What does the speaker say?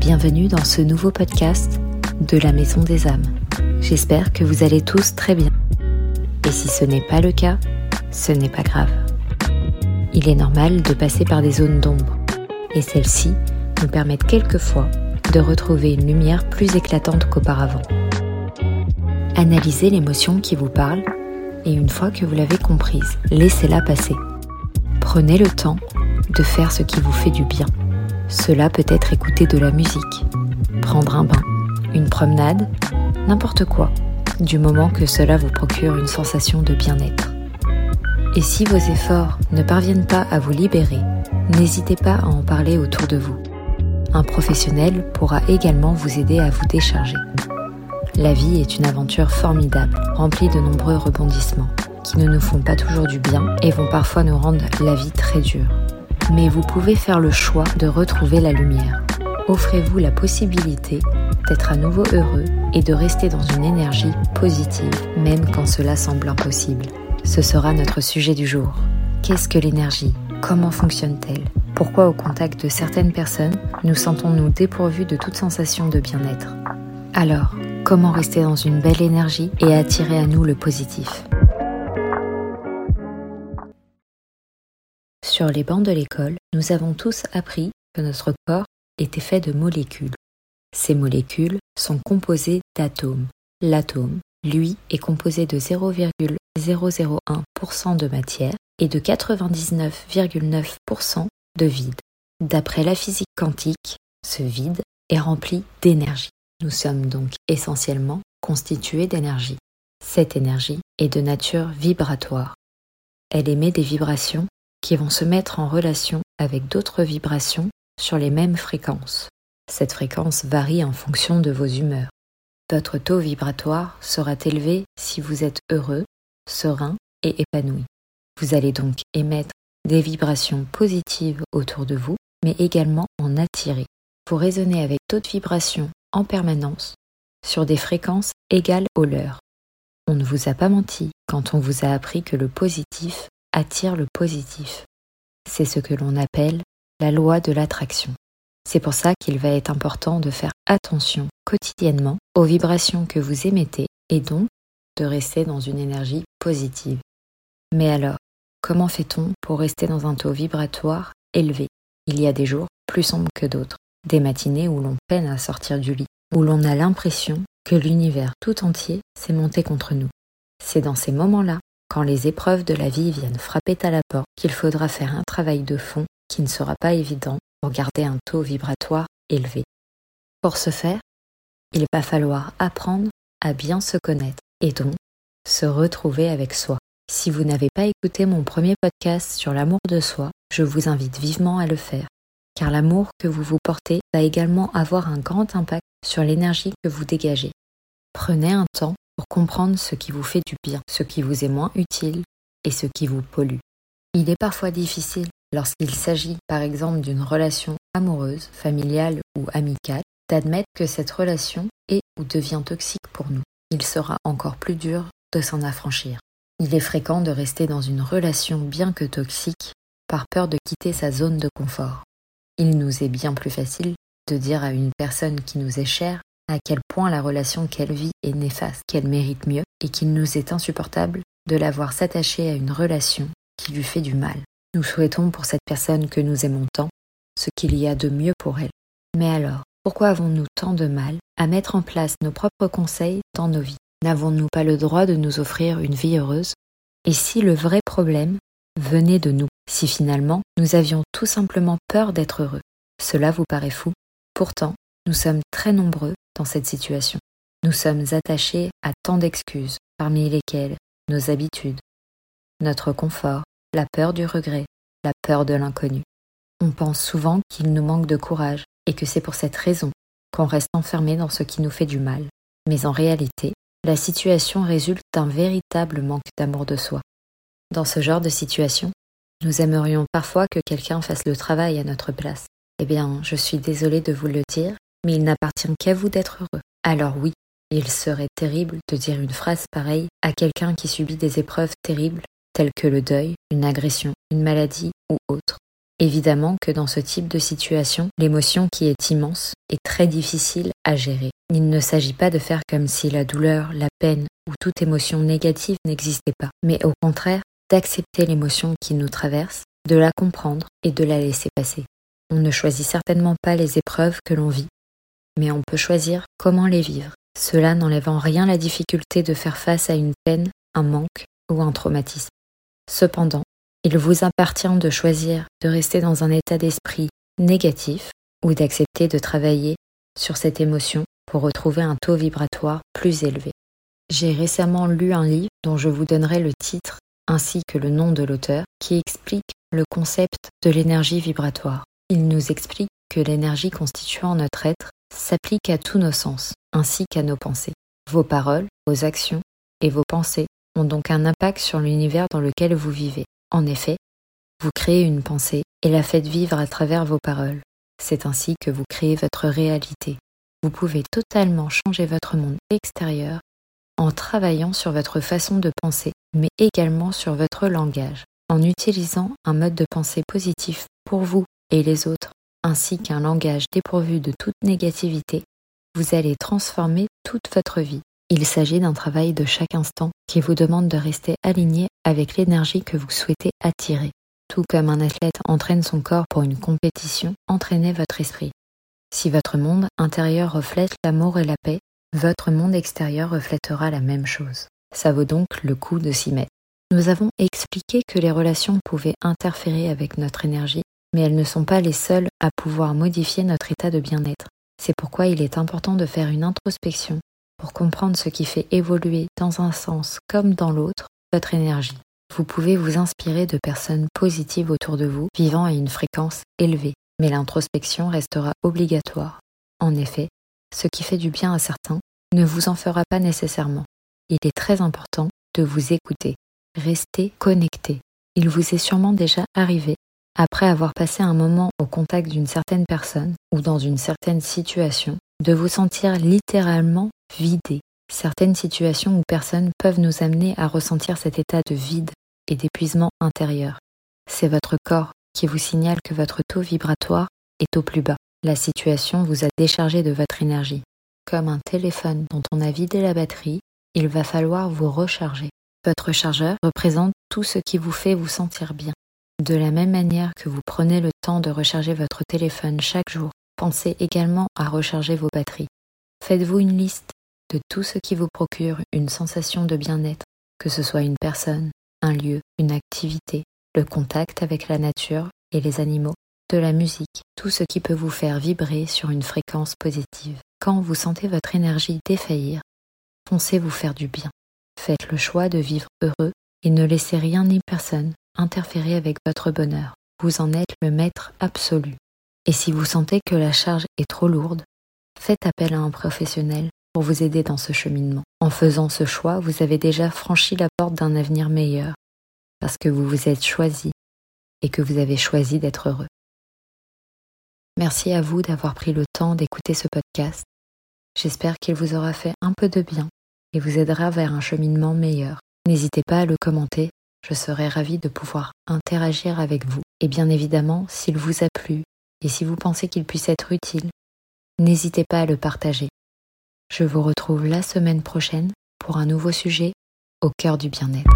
Bienvenue dans ce nouveau podcast de la Maison des âmes. J'espère que vous allez tous très bien. Et si ce n'est pas le cas, ce n'est pas grave. Il est normal de passer par des zones d'ombre, et celles-ci nous permettent quelquefois de retrouver une lumière plus éclatante qu'auparavant. Analysez l'émotion qui vous parle, et une fois que vous l'avez comprise, laissez-la passer. Prenez le temps de faire ce qui vous fait du bien cela peut être écouter de la musique, prendre un bain, une promenade, n'importe quoi, du moment que cela vous procure une sensation de bien-être. Et si vos efforts ne parviennent pas à vous libérer, n'hésitez pas à en parler autour de vous. Un professionnel pourra également vous aider à vous décharger. La vie est une aventure formidable, remplie de nombreux rebondissements, qui ne nous font pas toujours du bien et vont parfois nous rendre la vie très dure mais vous pouvez faire le choix de retrouver la lumière. Offrez-vous la possibilité d'être à nouveau heureux et de rester dans une énergie positive, même quand cela semble impossible. Ce sera notre sujet du jour. Qu'est-ce que l'énergie? Comment fonctionne-t-elle? Pourquoi au contact de certaines personnes, nous sentons-nous dépourvus de toute sensation de bien-être? Alors, comment rester dans une belle énergie et attirer à nous le positif? Sur les bancs de l'école, nous avons tous appris que notre corps était fait de molécules. Ces molécules sont composées d'atomes. L'atome, lui, est composé de 0,001% de matière et de 99,9% de vide. D'après la physique quantique, ce vide est rempli d'énergie. Nous sommes donc essentiellement constitués d'énergie. Cette énergie est de nature vibratoire. Elle émet des vibrations qui vont se mettre en relation avec d'autres vibrations sur les mêmes fréquences. Cette fréquence varie en fonction de vos humeurs. Votre taux vibratoire sera élevé si vous êtes heureux, serein et épanoui. Vous allez donc émettre des vibrations positives autour de vous, mais également en attirer. Vous raisonnez avec d'autres vibrations en permanence sur des fréquences égales aux leurs. On ne vous a pas menti quand on vous a appris que le positif attire le positif. C'est ce que l'on appelle la loi de l'attraction. C'est pour ça qu'il va être important de faire attention quotidiennement aux vibrations que vous émettez et donc de rester dans une énergie positive. Mais alors, comment fait-on pour rester dans un taux vibratoire élevé? Il y a des jours plus sombres que d'autres, des matinées où l'on peine à sortir du lit, où l'on a l'impression que l'univers tout entier s'est monté contre nous. C'est dans ces moments-là quand les épreuves de la vie viennent frapper à la porte, qu'il faudra faire un travail de fond qui ne sera pas évident pour garder un taux vibratoire élevé. Pour ce faire, il va falloir apprendre à bien se connaître et donc se retrouver avec soi. Si vous n'avez pas écouté mon premier podcast sur l'amour de soi, je vous invite vivement à le faire, car l'amour que vous vous portez va également avoir un grand impact sur l'énergie que vous dégagez. Prenez un temps comprendre ce qui vous fait du bien, ce qui vous est moins utile et ce qui vous pollue. Il est parfois difficile, lorsqu'il s'agit par exemple d'une relation amoureuse, familiale ou amicale, d'admettre que cette relation est ou devient toxique pour nous. Il sera encore plus dur de s'en affranchir. Il est fréquent de rester dans une relation bien que toxique par peur de quitter sa zone de confort. Il nous est bien plus facile de dire à une personne qui nous est chère à quel point la relation qu'elle vit est néfaste, qu'elle mérite mieux, et qu'il nous est insupportable de la voir s'attacher à une relation qui lui fait du mal. Nous souhaitons pour cette personne que nous aimons tant ce qu'il y a de mieux pour elle. Mais alors, pourquoi avons-nous tant de mal à mettre en place nos propres conseils dans nos vies? N'avons-nous pas le droit de nous offrir une vie heureuse? Et si le vrai problème venait de nous Si finalement nous avions tout simplement peur d'être heureux? Cela vous paraît fou? Pourtant, nous sommes très nombreux dans cette situation. Nous sommes attachés à tant d'excuses, parmi lesquelles nos habitudes, notre confort, la peur du regret, la peur de l'inconnu. On pense souvent qu'il nous manque de courage et que c'est pour cette raison qu'on reste enfermé dans ce qui nous fait du mal. Mais en réalité, la situation résulte d'un véritable manque d'amour de soi. Dans ce genre de situation, nous aimerions parfois que quelqu'un fasse le travail à notre place. Eh bien, je suis désolée de vous le dire, mais il n'appartient qu'à vous d'être heureux. Alors oui, il serait terrible de dire une phrase pareille à quelqu'un qui subit des épreuves terribles telles que le deuil, une agression, une maladie ou autre. Évidemment que dans ce type de situation, l'émotion qui est immense est très difficile à gérer. Il ne s'agit pas de faire comme si la douleur, la peine ou toute émotion négative n'existait pas, mais au contraire d'accepter l'émotion qui nous traverse, de la comprendre et de la laisser passer. On ne choisit certainement pas les épreuves que l'on vit, mais on peut choisir comment les vivre. Cela n'enlève en rien la difficulté de faire face à une peine, un manque ou un traumatisme. Cependant, il vous appartient de choisir de rester dans un état d'esprit négatif ou d'accepter de travailler sur cette émotion pour retrouver un taux vibratoire plus élevé. J'ai récemment lu un livre dont je vous donnerai le titre ainsi que le nom de l'auteur qui explique le concept de l'énergie vibratoire. Il nous explique que l'énergie constituant notre être s'applique à tous nos sens, ainsi qu'à nos pensées. Vos paroles, vos actions et vos pensées ont donc un impact sur l'univers dans lequel vous vivez. En effet, vous créez une pensée et la faites vivre à travers vos paroles. C'est ainsi que vous créez votre réalité. Vous pouvez totalement changer votre monde extérieur en travaillant sur votre façon de penser, mais également sur votre langage, en utilisant un mode de pensée positif pour vous et les autres, ainsi qu'un langage dépourvu de toute négativité, vous allez transformer toute votre vie. Il s'agit d'un travail de chaque instant qui vous demande de rester aligné avec l'énergie que vous souhaitez attirer. Tout comme un athlète entraîne son corps pour une compétition, entraînez votre esprit. Si votre monde intérieur reflète l'amour et la paix, votre monde extérieur reflètera la même chose. Ça vaut donc le coup de s'y mettre. Nous avons expliqué que les relations pouvaient interférer avec notre énergie, mais elles ne sont pas les seules à pouvoir modifier notre état de bien-être. C'est pourquoi il est important de faire une introspection pour comprendre ce qui fait évoluer dans un sens comme dans l'autre votre énergie. Vous pouvez vous inspirer de personnes positives autour de vous, vivant à une fréquence élevée, mais l'introspection restera obligatoire. En effet, ce qui fait du bien à certains ne vous en fera pas nécessairement. Il est très important de vous écouter. Restez connecté. Il vous est sûrement déjà arrivé, après avoir passé un moment au contact d'une certaine personne ou dans une certaine situation, de vous sentir littéralement vidé. Certaines situations ou personnes peuvent nous amener à ressentir cet état de vide et d'épuisement intérieur. C'est votre corps qui vous signale que votre taux vibratoire est au plus bas. La situation vous a déchargé de votre énergie. Comme un téléphone dont on a vidé la batterie, il va falloir vous recharger. Votre chargeur représente tout ce qui vous fait vous sentir bien. De la même manière que vous prenez le temps de recharger votre téléphone chaque jour, pensez également à recharger vos batteries. Faites-vous une liste de tout ce qui vous procure une sensation de bien-être, que ce soit une personne, un lieu, une activité, le contact avec la nature et les animaux, de la musique, tout ce qui peut vous faire vibrer sur une fréquence positive. Quand vous sentez votre énergie défaillir, foncez vous faire du bien. Faites le choix de vivre heureux et ne laissez rien ni personne interférer avec votre bonheur. Vous en êtes le maître absolu. Et si vous sentez que la charge est trop lourde, faites appel à un professionnel pour vous aider dans ce cheminement. En faisant ce choix, vous avez déjà franchi la porte d'un avenir meilleur, parce que vous vous êtes choisi et que vous avez choisi d'être heureux. Merci à vous d'avoir pris le temps d'écouter ce podcast. J'espère qu'il vous aura fait un peu de bien et vous aidera vers un cheminement meilleur. N'hésitez pas à le commenter, je serai ravie de pouvoir interagir avec vous. Et bien évidemment, s'il vous a plu et si vous pensez qu'il puisse être utile, n'hésitez pas à le partager. Je vous retrouve la semaine prochaine pour un nouveau sujet au cœur du bien-être.